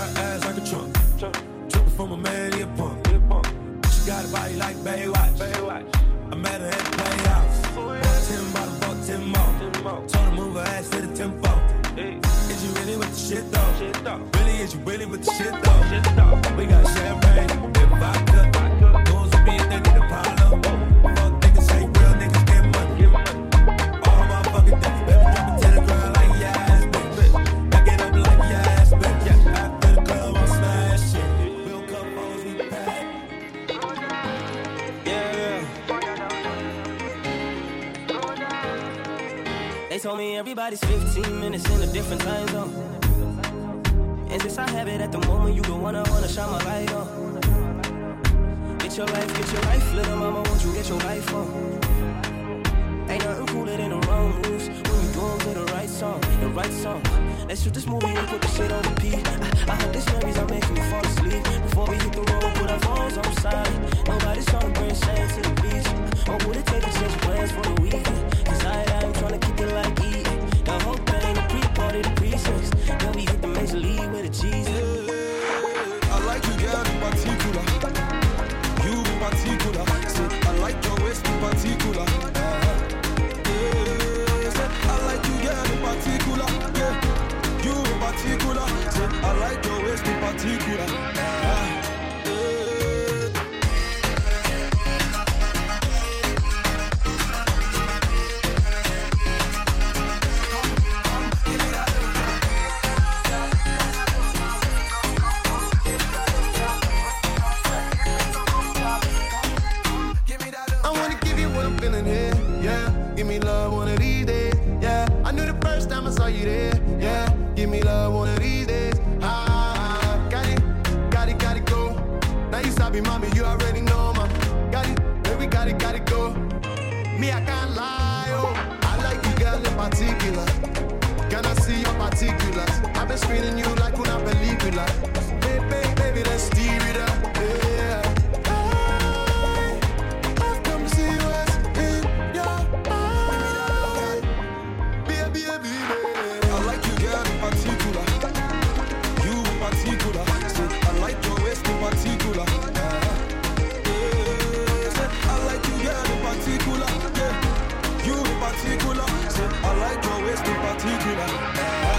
Got ass like a trunk. Tripping from a man, he a punk. She got a body like Baywatch. I met her at the playhouse. Bought ten bottles, bought ten more. Told her move her ass to the tempo. Is you really with the shit though? Really, is you really with the shit though? We got champagne, big vodka. Goons will be a thing in the pile. They told me everybody's 15 minutes in a different time zone. And since I have it at the moment, you don't wanna wanna shine my light on. Get your life, get your life, little mama, won't you get your life on? Ain't nothing cooler than the wrong moves when you do 'em to the right song, the right song. Let's shoot this movie and put the shit on repeat. I, I hope this memories are making you fall asleep. Before we love one of these days, ah. Got it, got it, got it, go. Now you stop sabi, mommy, you already know, ma. Got it, baby, got it, got it, go. Me, I can't lie, oh. I like you, girl, in particular. Can I see your particulars? I've been screening you like una película. Particular. I like your waist in particular.